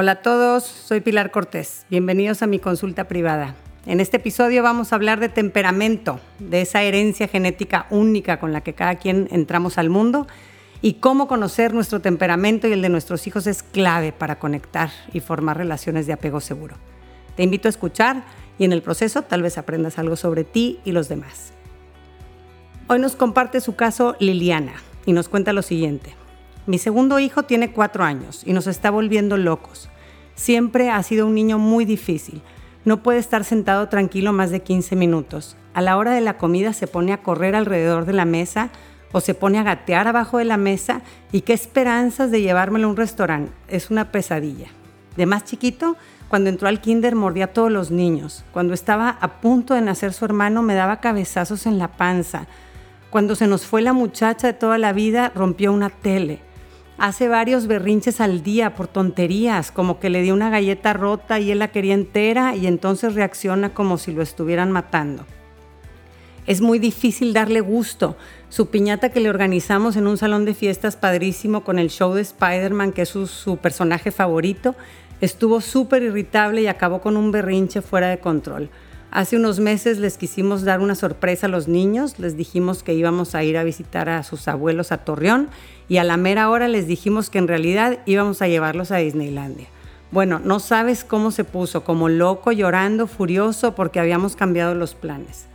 Hola a todos, soy Pilar Cortés. Bienvenidos a mi consulta privada. En este episodio vamos a hablar de temperamento, de esa herencia genética única con la que cada quien entramos al mundo y cómo conocer nuestro temperamento y el de nuestros hijos es clave para conectar y formar relaciones de apego seguro. Te invito a escuchar y en el proceso tal vez aprendas algo sobre ti y los demás. Hoy nos comparte su caso Liliana y nos cuenta lo siguiente. Mi segundo hijo tiene cuatro años y nos está volviendo locos. Siempre ha sido un niño muy difícil. No puede estar sentado tranquilo más de 15 minutos. A la hora de la comida se pone a correr alrededor de la mesa o se pone a gatear abajo de la mesa y qué esperanzas de llevármelo a un restaurante. Es una pesadilla. De más chiquito, cuando entró al kinder mordía a todos los niños. Cuando estaba a punto de nacer su hermano me daba cabezazos en la panza. Cuando se nos fue la muchacha de toda la vida rompió una tele hace varios berrinches al día por tonterías, como que le dio una galleta rota y él la quería entera y entonces reacciona como si lo estuvieran matando. Es muy difícil darle gusto. Su piñata que le organizamos en un salón de fiestas padrísimo con el show de Spider-Man, que es su, su personaje favorito, estuvo súper irritable y acabó con un berrinche fuera de control. Hace unos meses les quisimos dar una sorpresa a los niños, les dijimos que íbamos a ir a visitar a sus abuelos a Torreón y a la mera hora les dijimos que en realidad íbamos a llevarlos a Disneylandia. Bueno, no sabes cómo se puso, como loco, llorando, furioso porque habíamos cambiado los planes.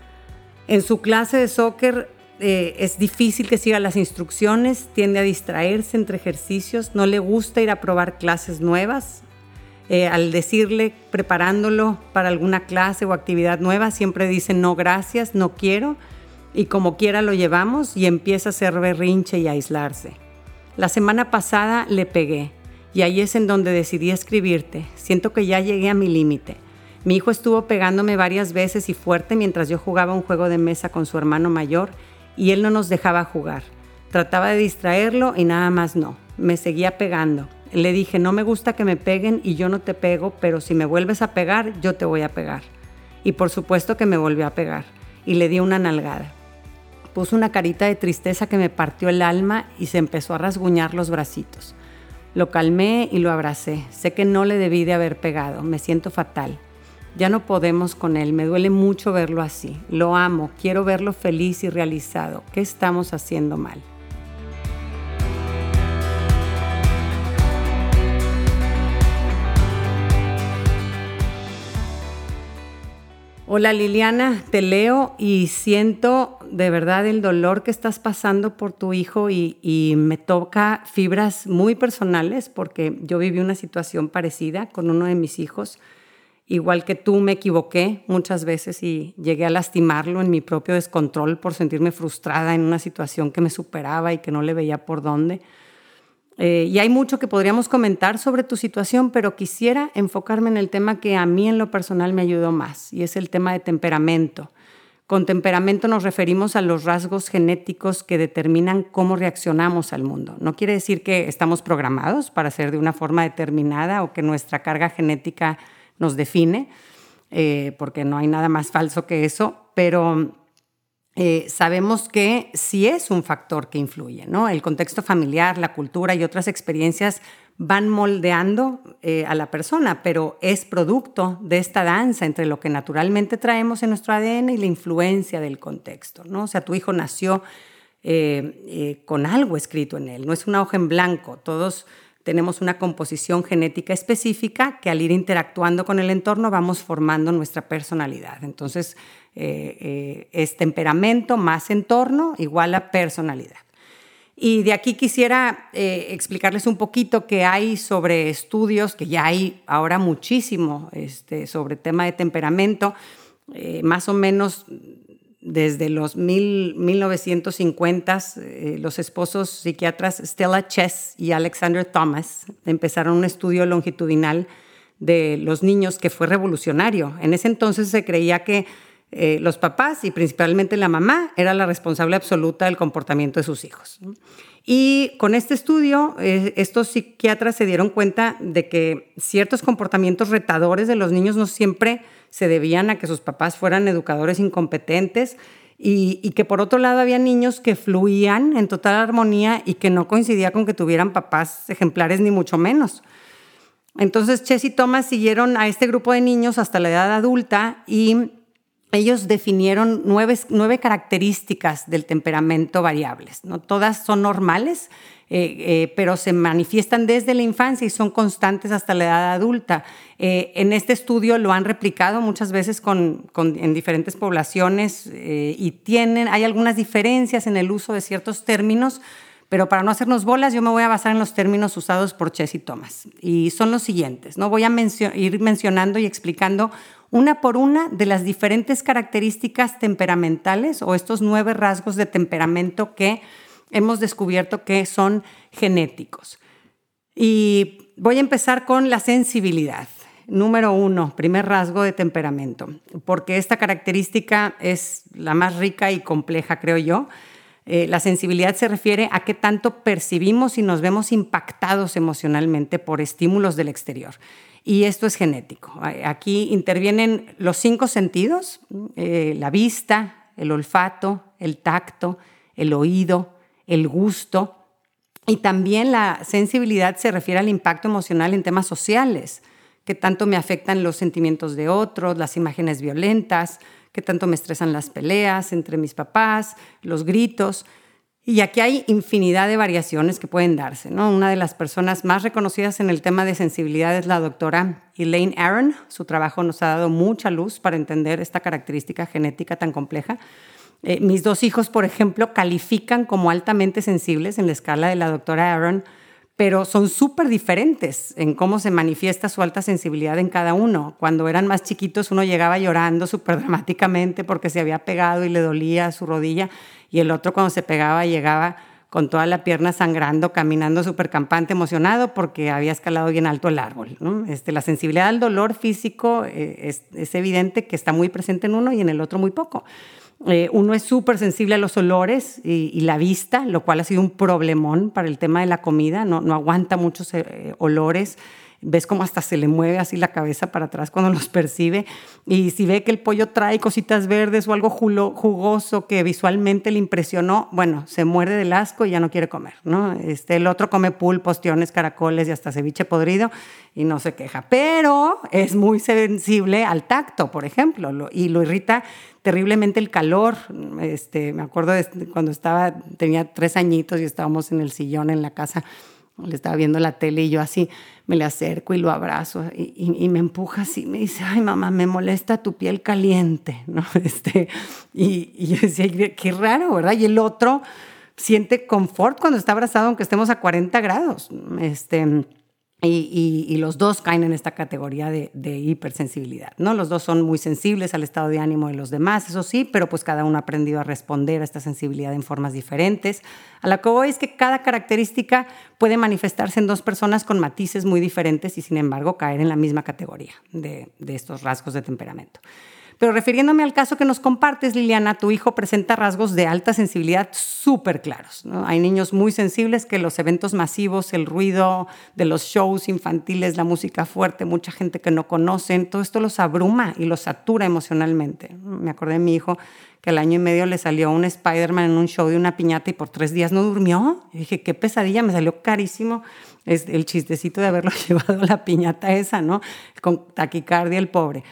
En su clase de soccer eh, es difícil que siga las instrucciones, tiende a distraerse entre ejercicios, no le gusta ir a probar clases nuevas, eh, al decirle, preparándolo para alguna clase o actividad nueva, siempre dice no gracias, no quiero, y como quiera lo llevamos y empieza a hacer berrinche y a aislarse. La semana pasada le pegué y ahí es en donde decidí escribirte. Siento que ya llegué a mi límite. Mi hijo estuvo pegándome varias veces y fuerte mientras yo jugaba un juego de mesa con su hermano mayor y él no nos dejaba jugar. Trataba de distraerlo y nada más no. Me seguía pegando. Le dije, no me gusta que me peguen y yo no te pego, pero si me vuelves a pegar, yo te voy a pegar. Y por supuesto que me volvió a pegar y le di una nalgada. Puso una carita de tristeza que me partió el alma y se empezó a rasguñar los bracitos. Lo calmé y lo abracé. Sé que no le debí de haber pegado. Me siento fatal. Ya no podemos con él. Me duele mucho verlo así. Lo amo. Quiero verlo feliz y realizado. ¿Qué estamos haciendo mal? Hola Liliana, te leo y siento de verdad el dolor que estás pasando por tu hijo y, me toca fibras muy personales porque yo viví una situación parecida con uno de mis hijos. Igual que tú me equivoqué muchas veces y llegué a lastimarlo en mi propio descontrol por sentirme frustrada en una situación que me superaba y que no le veía por dónde. Eh, y hay mucho que podríamos comentar sobre tu situación, pero quisiera enfocarme en el tema que a mí en lo personal me ayudó más, y es el tema de temperamento. Con temperamento nos referimos a los rasgos genéticos que determinan cómo reaccionamos al mundo. No quiere decir que estamos programados para ser de una forma determinada o que nuestra carga genética nos define, eh, porque no hay nada más falso que eso, pero eh, sabemos que sí es un factor que influye, ¿no? El contexto familiar, la cultura y otras experiencias van moldeando eh, a la persona, pero es producto de esta danza entre lo que naturalmente traemos en nuestro ADN y la influencia del contexto, ¿no? O sea, tu hijo nació eh, con algo escrito en él, no es una hoja en blanco, todos tenemos una composición genética específica que al ir interactuando con el entorno vamos formando nuestra personalidad. Entonces, eh, eh, es temperamento más entorno igual a personalidad. Y de aquí quisiera eh, explicarles un poquito que hay sobre estudios, que ya hay ahora muchísimo este, sobre tema de temperamento, más o menos desde los mil, 1950, los esposos psiquiatras Stella Chess y Alexander Thomas empezaron un estudio longitudinal de los niños que fue revolucionario. En ese entonces se creía que eh, los papás y principalmente la mamá era la responsable absoluta del comportamiento de sus hijos. Y con este estudio, eh, estos psiquiatras se dieron cuenta de que ciertos comportamientos retadores de los niños no siempre se debían a que sus papás fueran educadores incompetentes y, y, que por otro lado había niños que fluían en total armonía y que no coincidía con que tuvieran papás ejemplares ni mucho menos. Entonces, Chess y Thomas siguieron a este grupo de niños hasta la edad adulta y ellos definieron nueve, características del temperamento variables. ¿no? Todas son normales, eh, eh, pero se manifiestan desde la infancia y son constantes hasta la edad adulta. Eh, en este estudio lo han replicado muchas veces con, en diferentes poblaciones y tienen, hay algunas diferencias en el uso de ciertos términos, pero para no hacernos bolas, yo me voy a basar en los términos usados por Chess y Thomas. Y son los siguientes. ¿no? Voy a ir mencionando y explicando una por una de las diferentes características temperamentales o estos nueve rasgos de temperamento que hemos descubierto que son genéticos. Y voy a empezar con la sensibilidad. Número uno, primer rasgo de temperamento, porque esta característica es la más rica y compleja, creo yo. Eh, la sensibilidad se refiere a qué tanto percibimos y nos vemos impactados emocionalmente por estímulos del exterior. Y esto es genético. Aquí intervienen los cinco sentidos, eh, la vista, el olfato, el tacto, el oído, el gusto. Y también la sensibilidad se refiere al impacto emocional en temas sociales, que tanto me afectan los sentimientos de otros, las imágenes violentas, que tanto me estresan las peleas entre mis papás, los gritos. Y aquí hay infinidad de variaciones que pueden darse. ¿no? Una de las personas más reconocidas en el tema de sensibilidad es la doctora Elaine Aron. Su trabajo nos ha dado mucha luz para entender esta característica genética tan compleja. Eh, mis dos hijos, por ejemplo, califican como altamente sensibles en la escala de la doctora Aaron, pero son súper diferentes en cómo se manifiesta su alta sensibilidad en cada uno. Cuando eran más chiquitos, uno llegaba llorando súper dramáticamente porque se había pegado y le dolía su rodilla, y el otro cuando se pegaba llegaba con toda la pierna sangrando, caminando súper campante, emocionado porque había escalado bien alto el árbol. Este, la sensibilidad al dolor físico eh, es, es evidente que está muy presente en uno y en el otro muy poco. Eh, uno es súper sensible a los olores y, la vista, lo cual ha sido un problemón para el tema de la comida, no, aguanta muchos eh, olores ves como hasta se le mueve así la cabeza para atrás cuando los percibe. Y si ve que el pollo trae cositas verdes o algo jugoso que visualmente le impresionó, bueno, se muerde del asco y ya no quiere comer, ¿no? Este, el otro come pulpos, tiones, caracoles y hasta ceviche podrido y no se queja. Pero es muy sensible al tacto, por ejemplo, y lo irrita terriblemente el calor. Este, me acuerdo de cuando estaba, tenía tres añitos y estábamos en el sillón en la casa le estaba viendo la tele y yo así me le acerco y lo abrazo y, me empuja así, me dice, ay mamá, me molesta tu piel caliente, ¿no? Este, y, y yo decía, qué raro, ¿verdad? Y el otro siente confort cuando está abrazado aunque estemos a 40 grados. Este, y, los dos caen en esta categoría de, hipersensibilidad, ¿no? Los dos son muy sensibles al estado de ánimo de los demás, eso sí, pero pues cada uno ha aprendido a responder a esta sensibilidad en formas diferentes. A la que voy es que cada característica puede manifestarse en dos personas con matices muy diferentes y sin embargo caer en la misma categoría de estos rasgos de temperamento. Pero refiriéndome al caso que nos compartes, Liliana, tu hijo presenta rasgos de alta sensibilidad súper claros. Hay niños muy sensibles que los eventos masivos, el ruido de los shows infantiles, la música fuerte, mucha gente que no conocen, todo esto los abruma y los satura emocionalmente. Me acordé de mi hijo que al año y medio le salió un Spider-Man en un show de una piñata y por tres días no durmió. Dije, qué pesadilla, me salió carísimo el chistecito de haberlo llevado a la piñata esa, ¿no? Con taquicardia el pobre.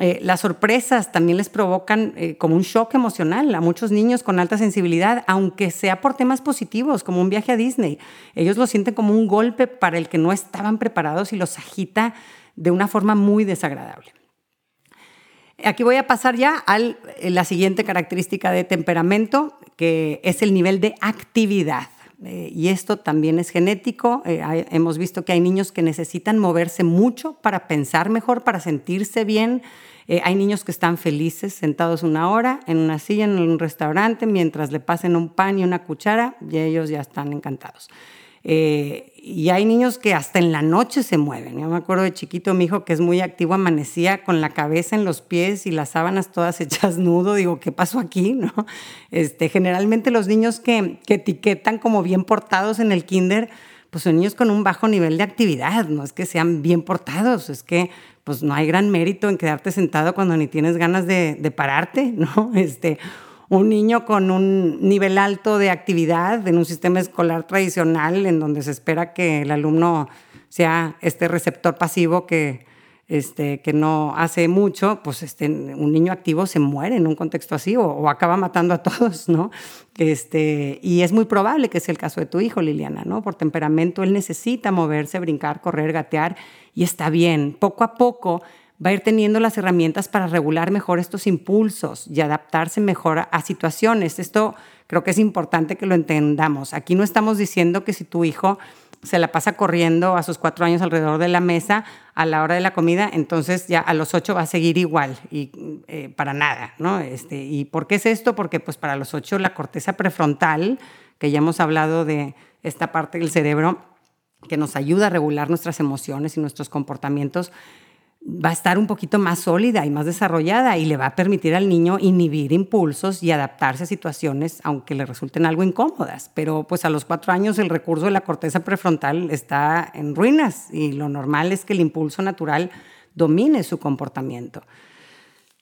Eh, las sorpresas también les provocan eh, como un shock emocional a muchos niños con alta sensibilidad, aunque sea por temas positivos, como un viaje a Disney. Ellos lo sienten como un golpe para el que no estaban preparados y los agita de una forma muy desagradable. Aquí voy a pasar ya a la siguiente característica de temperamento, que es el nivel de actividad. Y esto también es genético. hemos visto que hay niños que necesitan moverse mucho para pensar mejor, para sentirse bien, eh, hay niños que están felices sentados una hora en una silla en un restaurante mientras le pasen un pan y una cuchara y ellos ya están encantados. Eh, y hay niños que hasta en la noche se mueven. Yo me acuerdo de chiquito, mi hijo que es muy activo, amanecía con la cabeza en los pies y las sábanas todas hechas nudo. Digo, ¿qué pasó aquí? ¿No? Este, generalmente los niños que, que etiquetan como bien portados en el kinder, pues son niños con un bajo nivel de actividad. No es que sean bien portados, es que pues no hay gran mérito en quedarte sentado cuando ni tienes ganas de, pararte, ¿no? Este, un niño con un nivel alto de actividad en un sistema escolar tradicional en donde se espera que el alumno sea este receptor pasivo que, este, que no hace mucho, pues este, un niño activo se muere en un contexto así o, acaba matando a todos, ¿no? Este, y es muy probable que sea el caso de tu hijo, Liliana, ¿no? Por temperamento, él necesita moverse, brincar, correr, gatear y está bien. Poco a poco va a ir teniendo las herramientas para regular mejor estos impulsos y adaptarse mejor a situaciones. Esto creo que es importante que lo entendamos. Aquí no estamos diciendo que si tu hijo se la pasa corriendo a sus cuatro años alrededor de la mesa a la hora de la comida, entonces ya a los ocho va a seguir igual y eh, para nada, ¿no? Este, ¿Y por qué es esto? Porque pues para los ocho la corteza prefrontal, que ya hemos hablado de esta parte del cerebro que nos ayuda a regular nuestras emociones y nuestros comportamientos, va a estar un poquito más sólida y más desarrollada y le va a permitir al niño inhibir impulsos y adaptarse a situaciones aunque le resulten algo incómodas. Pero pues a los cuatro años el recurso de la corteza prefrontal está en ruinas y lo normal es que el impulso natural domine su comportamiento.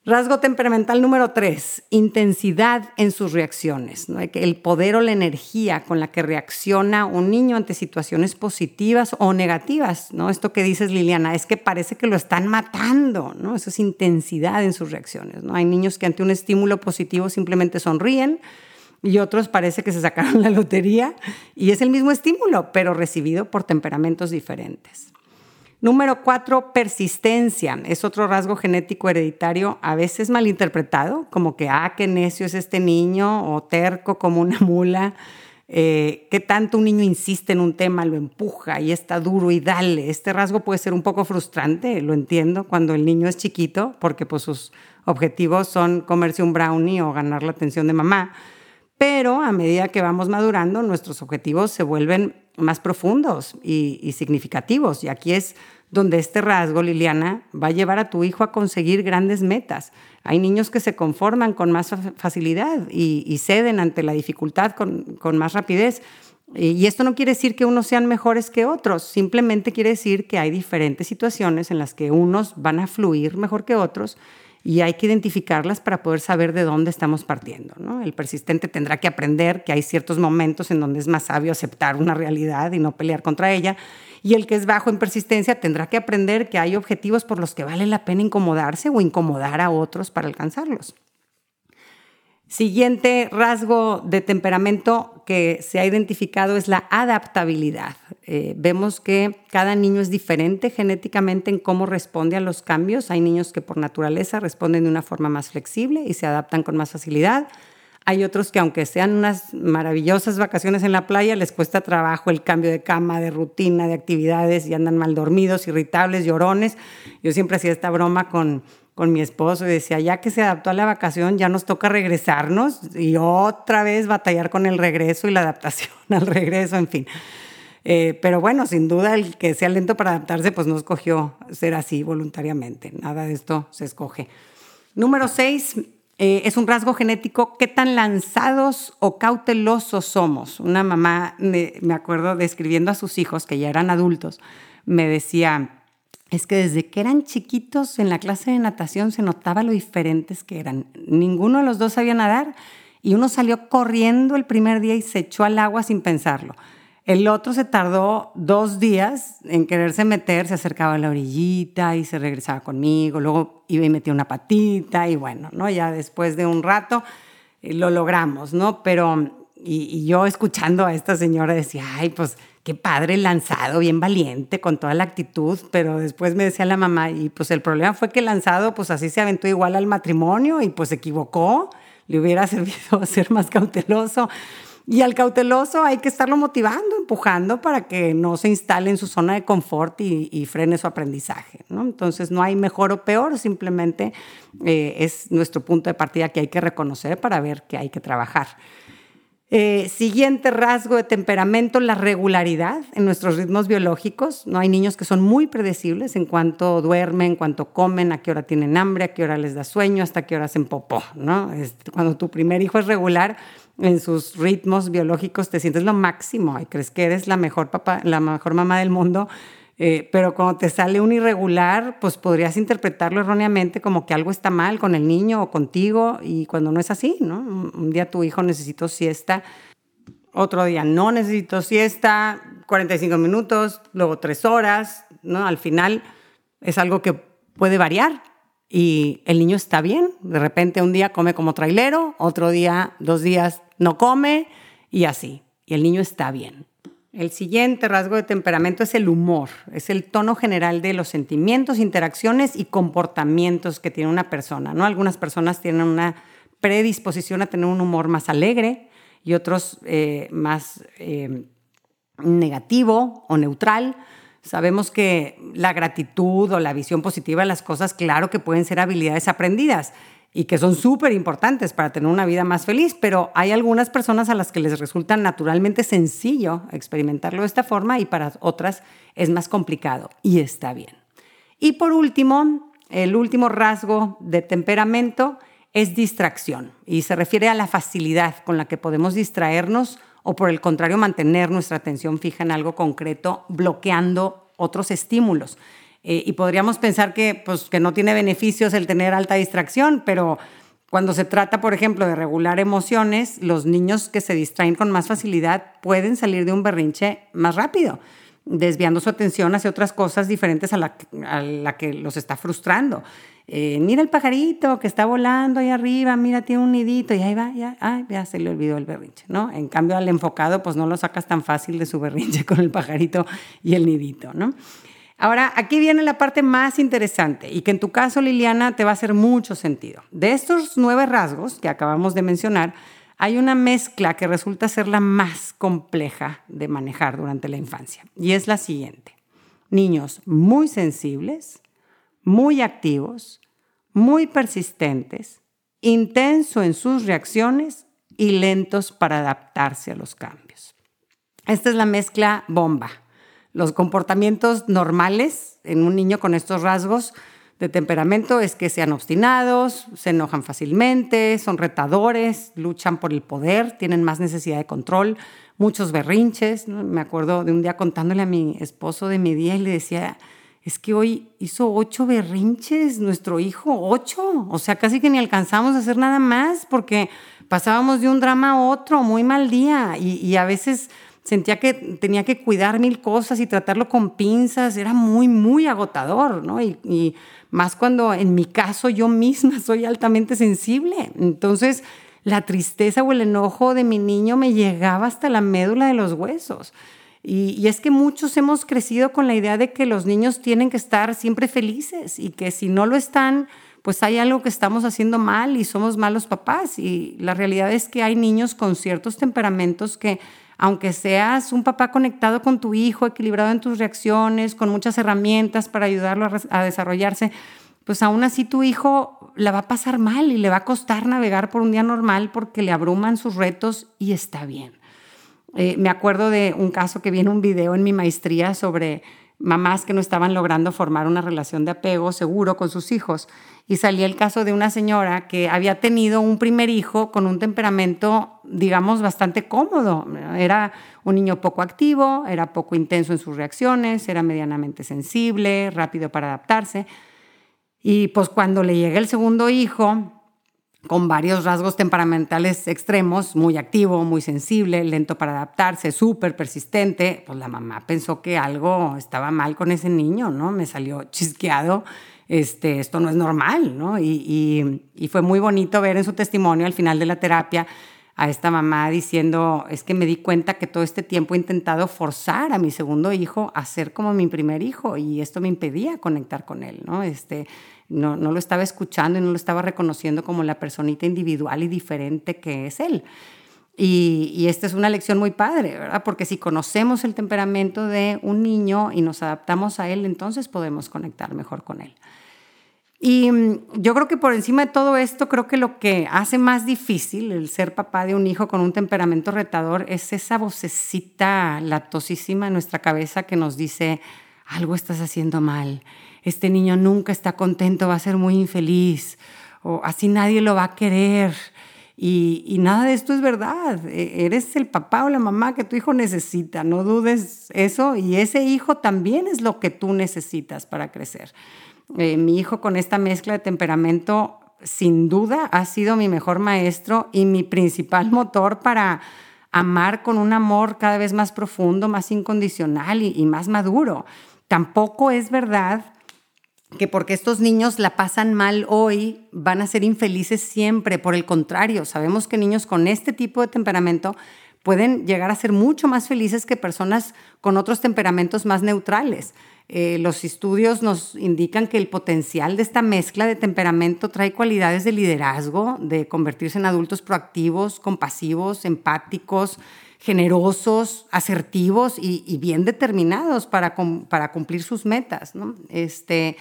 Rasgo temperamental número tres, intensidad en sus reacciones. El poder o la energía con la que reacciona un niño ante situaciones positivas o negativas. ¿no? Esto que dices, Liliana, es que parece que lo están matando. ¿no? Eso es intensidad en sus reacciones. ¿no? Hay niños que ante un estímulo positivo simplemente sonríen y otros parece que se sacaron la lotería y es el mismo estímulo, pero recibido por temperamentos diferentes. Número cuatro, persistencia. Es otro rasgo genético hereditario a veces malinterpretado, como que, ah, qué necio es este niño, o terco como una mula. Eh, qué tanto un niño insiste en un tema, lo empuja y está duro y dale. Este rasgo puede ser un poco frustrante, lo entiendo, cuando el niño es chiquito, porque pues, sus objetivos son comerse un brownie o ganar la atención de mamá. Pero a medida que vamos madurando, nuestros objetivos se vuelven más profundos y, significativos. Y aquí es donde este rasgo, Liliana, va a llevar a tu hijo a conseguir grandes metas. Hay niños que se conforman con más facilidad y, ceden ante la dificultad con, con, más rapidez. Y esto no quiere decir que unos sean mejores que otros, simplemente quiere decir que hay diferentes situaciones en las que unos van a fluir mejor que otros y hay que identificarlas para poder saber de dónde estamos partiendo. ¿no? El persistente tendrá que aprender que hay ciertos momentos en donde es más sabio aceptar una realidad y no pelear contra ella. Y el que es bajo en persistencia tendrá que aprender que hay objetivos por los que vale la pena incomodarse o incomodar a otros para alcanzarlos. Siguiente rasgo de temperamento que se ha identificado es la adaptabilidad. Eh, vemos que cada niño es diferente genéticamente en cómo responde a los cambios. Hay niños que por naturaleza responden de una forma más flexible y se adaptan con más facilidad. Hay otros que aunque sean unas maravillosas vacaciones en la playa, les cuesta trabajo el cambio de cama, de rutina, de actividades y andan mal dormidos, irritables, llorones. Yo siempre hacía esta broma con con mi esposo y decía, ya que se adaptó a la vacación, ya nos toca regresarnos y otra vez batallar con el regreso y la adaptación al regreso, en fin. Eh, pero bueno, sin duda el que sea lento para adaptarse, pues no escogió ser así voluntariamente. Nada de esto se escoge. Número seis, eh, es un rasgo genético. ¿Qué tan lanzados o cautelosos somos? Una mamá, me, me acuerdo describiendo a sus hijos, que ya eran adultos, me decía, es que desde que eran chiquitos en la clase de natación se notaba lo diferentes que eran. Ninguno de los dos sabía nadar y uno salió corriendo el primer día y se echó al agua sin pensarlo. El otro se tardó dos días en quererse meter, se acercaba a la orillita y se regresaba conmigo, luego iba y metía una patita y bueno, ¿no? Ya después de un rato eh, lo logramos, ¿no? Pero, y, y yo escuchando a esta señora decía, ay, pues qué padre lanzado, bien valiente, con toda la actitud, pero después me decía la mamá, y pues el problema fue que lanzado, pues así se aventó igual al matrimonio y pues se equivocó, le hubiera servido ser más cauteloso. Y al cauteloso hay que estarlo motivando, empujando para que no se instale en su zona de confort y, frene su aprendizaje. ¿no? Entonces no hay mejor o peor, simplemente eh, es nuestro punto de partida que hay que reconocer para ver que hay que trabajar. Eh, siguiente rasgo de temperamento, la regularidad en nuestros ritmos biológicos. No hay niños que son muy predecibles en cuanto duermen, en cuanto comen, a qué hora tienen hambre, a qué hora les da sueño, hasta qué hora hacen popó. ¿no? Este, cuando tu primer hijo es regular en sus ritmos biológicos, te sientes lo máximo y crees que eres la mejor papá, la mejor mamá del mundo eh, pero cuando te sale un irregular, pues podrías interpretarlo erróneamente como que algo está mal con el niño o contigo y cuando no es así, ¿no? Un día tu hijo necesitó siesta, otro día no necesitó siesta, 45 minutos, luego tres horas, ¿no? Al final es algo que puede variar y el niño está bien. De repente un día come como trailero, otro día, dos días no come y así. Y el niño está bien. El siguiente rasgo de temperamento es el humor, es el tono general de los sentimientos, interacciones y comportamientos que tiene una persona. ¿no? Algunas personas tienen una predisposición a tener un humor más alegre y otros eh, más eh, negativo o neutral. Sabemos que la gratitud o la visión positiva de las cosas, claro que pueden ser habilidades aprendidas y que son súper importantes para tener una vida más feliz, pero hay algunas personas a las que les resulta naturalmente sencillo experimentarlo de esta forma y para otras es más complicado y está bien. Y por último, el último rasgo de temperamento es distracción y se refiere a la facilidad con la que podemos distraernos o por el contrario mantener nuestra atención fija en algo concreto bloqueando otros estímulos. Eh, y podríamos pensar que, pues, que no tiene beneficios el tener alta distracción, pero cuando se trata, por ejemplo, de regular emociones, los niños que se distraen con más facilidad pueden salir de un berrinche más rápido, desviando su atención hacia otras cosas diferentes a la, a la que los está frustrando. Eh, mira el pajarito que está volando ahí arriba, mira, tiene un nidito y ahí va, ya, se le olvidó el berrinche, ¿no? En cambio, al enfocado, pues no lo sacas tan fácil de su berrinche con el pajarito y el nidito, ¿no? Ahora, aquí viene la parte más interesante y que en tu caso, Liliana, te va a hacer mucho sentido. De estos nueve rasgos que acabamos de mencionar, hay una mezcla que resulta ser la más compleja de manejar durante la infancia y es la siguiente. Niños muy sensibles, muy activos, muy persistentes, intenso en sus reacciones y lentos para adaptarse a los cambios. Esta es la mezcla bomba los comportamientos normales en un niño con estos rasgos de temperamento es que sean obstinados, se enojan fácilmente, son retadores, luchan por el poder, tienen más necesidad de control, muchos berrinches. Me acuerdo de un día contándole a mi esposo de mi día y le decía, es que hoy hizo ocho berrinches, nuestro hijo, ocho. O sea, casi que ni alcanzamos a hacer nada más porque pasábamos de un drama a otro, muy mal día. Y, y a veces sentía que tenía que cuidar mil cosas y tratarlo con pinzas, era muy, muy agotador, ¿no? Y, más cuando en mi caso yo misma soy altamente sensible. Entonces, la tristeza o el enojo de mi niño me llegaba hasta la médula de los huesos. Y, es que muchos hemos crecido con la idea de que los niños tienen que estar siempre felices y que si no lo están, pues hay algo que estamos haciendo mal y somos malos papás. Y la realidad es que hay niños con ciertos temperamentos que aunque seas un papá conectado con tu hijo, equilibrado en tus reacciones, con muchas herramientas para ayudarlo a, desarrollarse, pues aún así tu hijo la va a pasar mal y le va a costar navegar por un día normal porque le abruman sus retos y está bien. Eh, me acuerdo de un caso que vi en un video en mi maestría sobre mamás que no estaban logrando formar una relación de apego seguro con sus hijos. Y salía el caso de una señora que había tenido un primer hijo con un temperamento, digamos, bastante cómodo. Era un niño poco activo, era poco intenso en sus reacciones, era medianamente sensible, rápido para adaptarse. Y pues cuando le llega el segundo hijo, con varios rasgos temperamentales extremos, muy activo, muy sensible, lento para adaptarse, súper persistente, pues la mamá pensó que algo estaba mal con ese niño, ¿no? Me salió chisqueado, este, esto no es normal, ¿no? Y, y fue muy bonito ver en su testimonio al final de la terapia a esta mamá diciendo, es que me di cuenta que todo este tiempo he intentado forzar a mi segundo hijo a ser como mi primer hijo y esto me impedía conectar con él, ¿no? Este, no, no lo estaba escuchando y no lo estaba reconociendo como la personita individual y diferente que es él. Y, y, esta es una lección muy padre, ¿verdad? Porque si conocemos el temperamento de un niño y nos adaptamos a él, entonces podemos conectar mejor con él. Y mm, yo creo que por encima de todo esto, creo que lo que hace más difícil el ser papá de un hijo con un temperamento retador es esa vocecita latosísima en nuestra cabeza que nos dice, algo estás haciendo mal, este niño nunca está contento, va a ser muy infeliz, o así nadie lo va a querer. Y, nada de esto es verdad. E, eres el papá o la mamá que tu hijo necesita. No dudes eso. Y ese hijo también es lo que tú necesitas para crecer. Eh, mi hijo con esta mezcla de temperamento, sin duda, ha sido mi mejor maestro y mi principal motor para amar con un amor cada vez más profundo, más incondicional y más maduro. Tampoco es verdad que porque estos niños la pasan mal hoy van a ser infelices siempre. Por el contrario, sabemos que niños con este tipo de temperamento pueden llegar a ser mucho más felices que personas con otros temperamentos más neutrales. Eh, los estudios nos indican que el potencial de esta mezcla de temperamento trae cualidades de liderazgo, de convertirse en adultos proactivos, compasivos, empáticos, generosos, asertivos y, bien determinados para, para, cumplir sus metas. Este,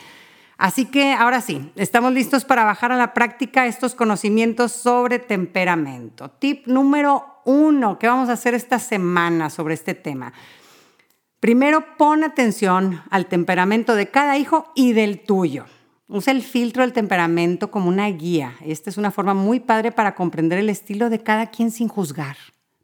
así que ahora sí, estamos listos para bajar a la práctica estos conocimientos sobre temperamento. Tip número uno que vamos a hacer esta semana sobre este tema. Primero, pon atención al temperamento de cada hijo y del tuyo. Usa el filtro del temperamento como una guía. Esta es una forma muy padre para comprender el estilo de cada quien sin juzgar.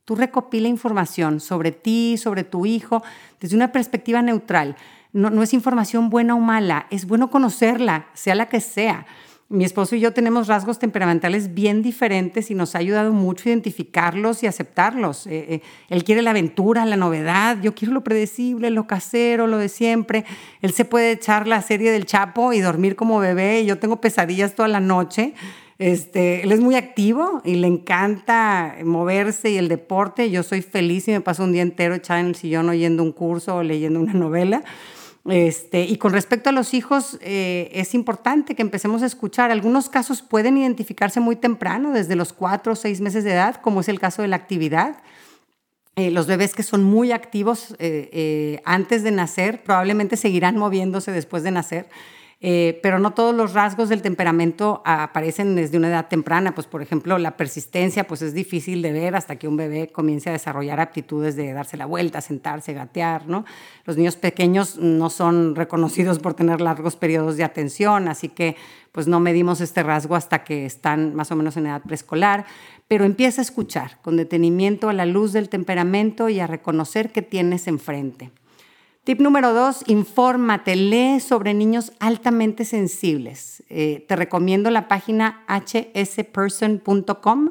Tú recopila información sobre ti, sobre tu hijo, desde una perspectiva neutral. No, es información buena o mala, es bueno conocerla, sea la que sea. Mi esposo y yo tenemos rasgos temperamentales bien diferentes y nos ha ayudado mucho identificarlos y aceptarlos. Eh, eh, él quiere la aventura, la novedad, yo quiero lo predecible, lo casero, lo de siempre. Él se puede echar la serie del Chapo y dormir como bebé y yo tengo pesadillas toda la noche. Este, él es muy activo y le encanta moverse y el deporte. Yo soy feliz y me paso un día entero echada en el sillón oyendo un curso o leyendo una novela. Este, y con respecto a los hijos, eh, es importante que empecemos a escuchar. Algunos casos pueden identificarse muy temprano, desde los cuatro o seis meses de edad, como es el caso de la actividad. Eh, los bebés que son muy activos eh, antes de nacer probablemente seguirán moviéndose después de nacer. Eh, pero no todos los rasgos del temperamento aparecen desde una edad temprana. Pues, por ejemplo, la persistencia pues es difícil de ver hasta que un bebé comience a desarrollar aptitudes de darse la vuelta, sentarse, gatear, ¿no? Los niños pequeños no son reconocidos por tener largos periodos de atención, así que pues no medimos este rasgo hasta que están más o menos en edad preescolar, pero empieza a escuchar con detenimiento a la luz del temperamento y a reconocer que tienes enfrente. Tip número dos, infórmate, lee sobre niños altamente sensibles. Eh, te recomiendo la página hsperson.com,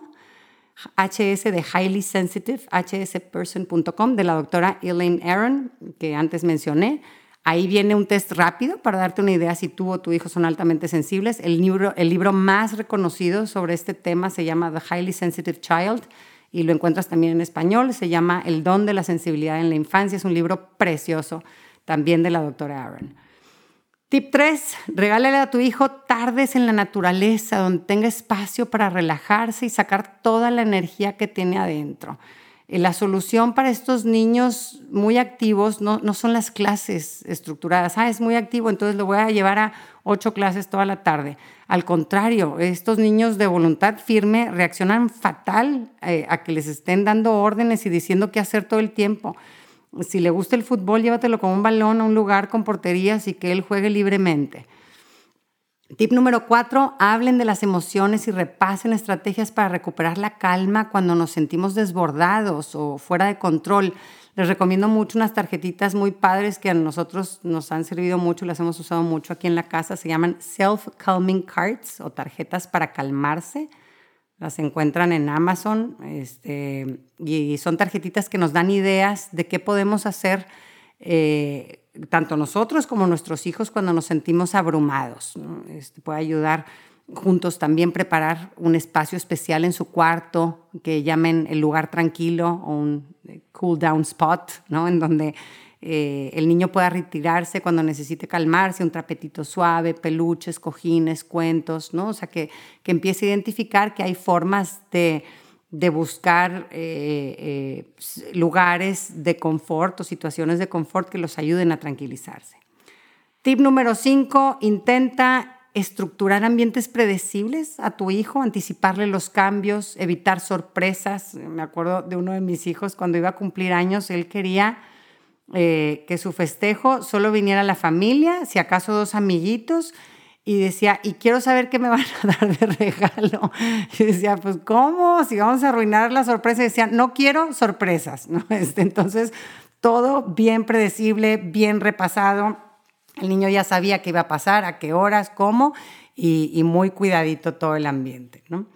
HS de Highly Sensitive, hsperson.com de la doctora Elaine Aaron, que antes mencioné. Ahí viene un test rápido para darte una idea si tú o tu hijo son altamente sensibles. El libro, el libro más reconocido sobre este tema se llama The Highly Sensitive Child y lo encuentras también en español. Se llama El don de la sensibilidad en la infancia. Es un libro precioso también de la doctora Aaron. Tip 3, regálale a tu hijo tardes en la naturaleza, donde tenga espacio para relajarse y sacar toda la energía que tiene adentro. Eh, la solución para estos niños muy activos no, no, son las clases estructuradas. Ah, es muy activo, entonces lo voy a llevar a ocho clases toda la tarde. Al contrario, estos niños de voluntad firme reaccionan fatal eh, a que les estén dando órdenes y diciendo qué hacer todo el tiempo. Si le gusta el fútbol, llévatelo con un balón a un lugar con porterías y que él juegue libremente. Tip número cuatro, hablen de las emociones y repasen estrategias para recuperar la calma cuando nos sentimos desbordados o fuera de control. Les recomiendo mucho unas tarjetitas muy padres que a nosotros nos han servido mucho, las hemos usado mucho aquí en la casa. Se llaman Self-Calming Cards o tarjetas para calmarse. Las encuentran en Amazon este, y son tarjetitas que nos dan ideas de qué podemos hacer. Eh, tanto nosotros como nuestros hijos cuando nos sentimos abrumados. Este, puede ayudar juntos también preparar un espacio especial en su cuarto que llamen el lugar tranquilo o un eh, cool down spot, ¿no? en donde eh, el niño pueda retirarse cuando necesite calmarse, un trapetito suave, peluches, cojines, cuentos, ¿no? o sea, que, que empiece a identificar que hay formas de de buscar eh, lugares de confort o situaciones de confort que los ayuden a tranquilizarse. Tip número 5, intenta estructurar ambientes predecibles a tu hijo, anticiparle los cambios, evitar sorpresas. Me acuerdo de uno de mis hijos cuando iba a cumplir años, él quería eh, que su festejo solo viniera la familia, si acaso dos amiguitos, y decía, y quiero saber qué me van a dar de regalo. Y decía, pues ¿cómo? Si vamos a arruinar la sorpresa. Y decía, no quiero sorpresas. ¿no? Este, entonces, todo bien predecible, bien repasado. El niño ya sabía qué iba a pasar, a qué horas, cómo, y, muy cuidadito todo el ambiente. ¿no?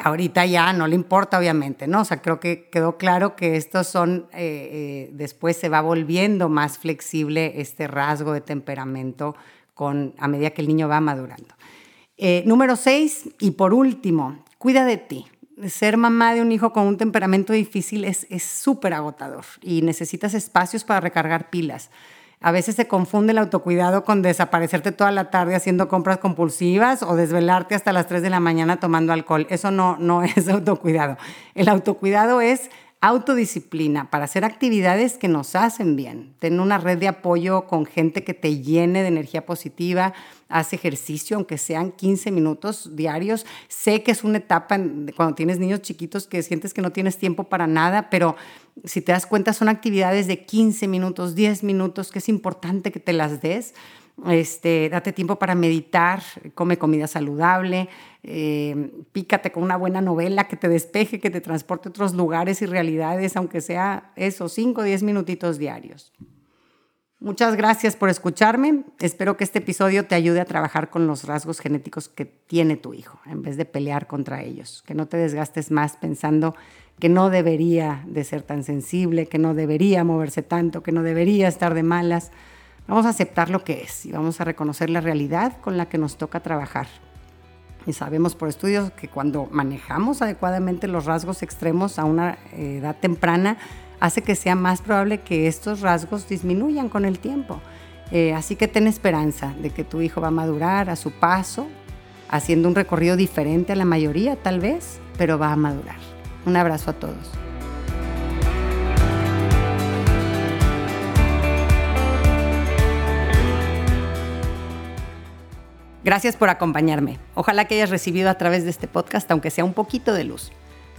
Ahorita ya no le importa, obviamente, ¿no? O sea, creo que quedó claro que estos son, eh, eh, después se va volviendo más flexible este rasgo de temperamento con, a medida que el niño va madurando. Eh, número seis, y por último, cuida de ti. Ser mamá de un hijo con un temperamento difícil es súper agotador y necesitas espacios para recargar pilas. A veces se confunde el autocuidado con desaparecerte toda la tarde haciendo compras compulsivas o desvelarte hasta las 3 de la mañana tomando alcohol. Eso no, no es autocuidado. El autocuidado es autodisciplina para hacer actividades que nos hacen bien. Tener una red de apoyo con gente que te llene de energía positiva, haz ejercicio, aunque sean 15 minutos diarios. Sé que es una etapa cuando tienes niños chiquitos que sientes que no tienes tiempo para nada, pero si te das cuenta son actividades de 15 minutos, 10 minutos, que es importante que te las des este, date tiempo para meditar, come comida saludable, eh, pícate con una buena novela que te despeje, que te transporte a otros lugares y realidades, aunque sea esos 5 o 10 minutitos diarios. Muchas gracias por escucharme. Espero que este episodio te ayude a trabajar con los rasgos genéticos que tiene tu hijo, en vez de pelear contra ellos. Que no te desgastes más pensando que no debería de ser tan sensible, que no debería moverse tanto, que no debería estar de malas. Vamos a aceptar lo que es y vamos a reconocer la realidad con la que nos toca trabajar. Y sabemos por estudios que cuando manejamos adecuadamente los rasgos extremos a una edad temprana, hace que sea más probable que estos rasgos disminuyan con el tiempo. Eh, así que ten esperanza de que tu hijo va a madurar a su paso, haciendo un recorrido diferente a la mayoría tal vez, pero va a madurar. Un abrazo a todos. Gracias por acompañarme. Ojalá que hayas recibido a través de este podcast, aunque sea un poquito de luz.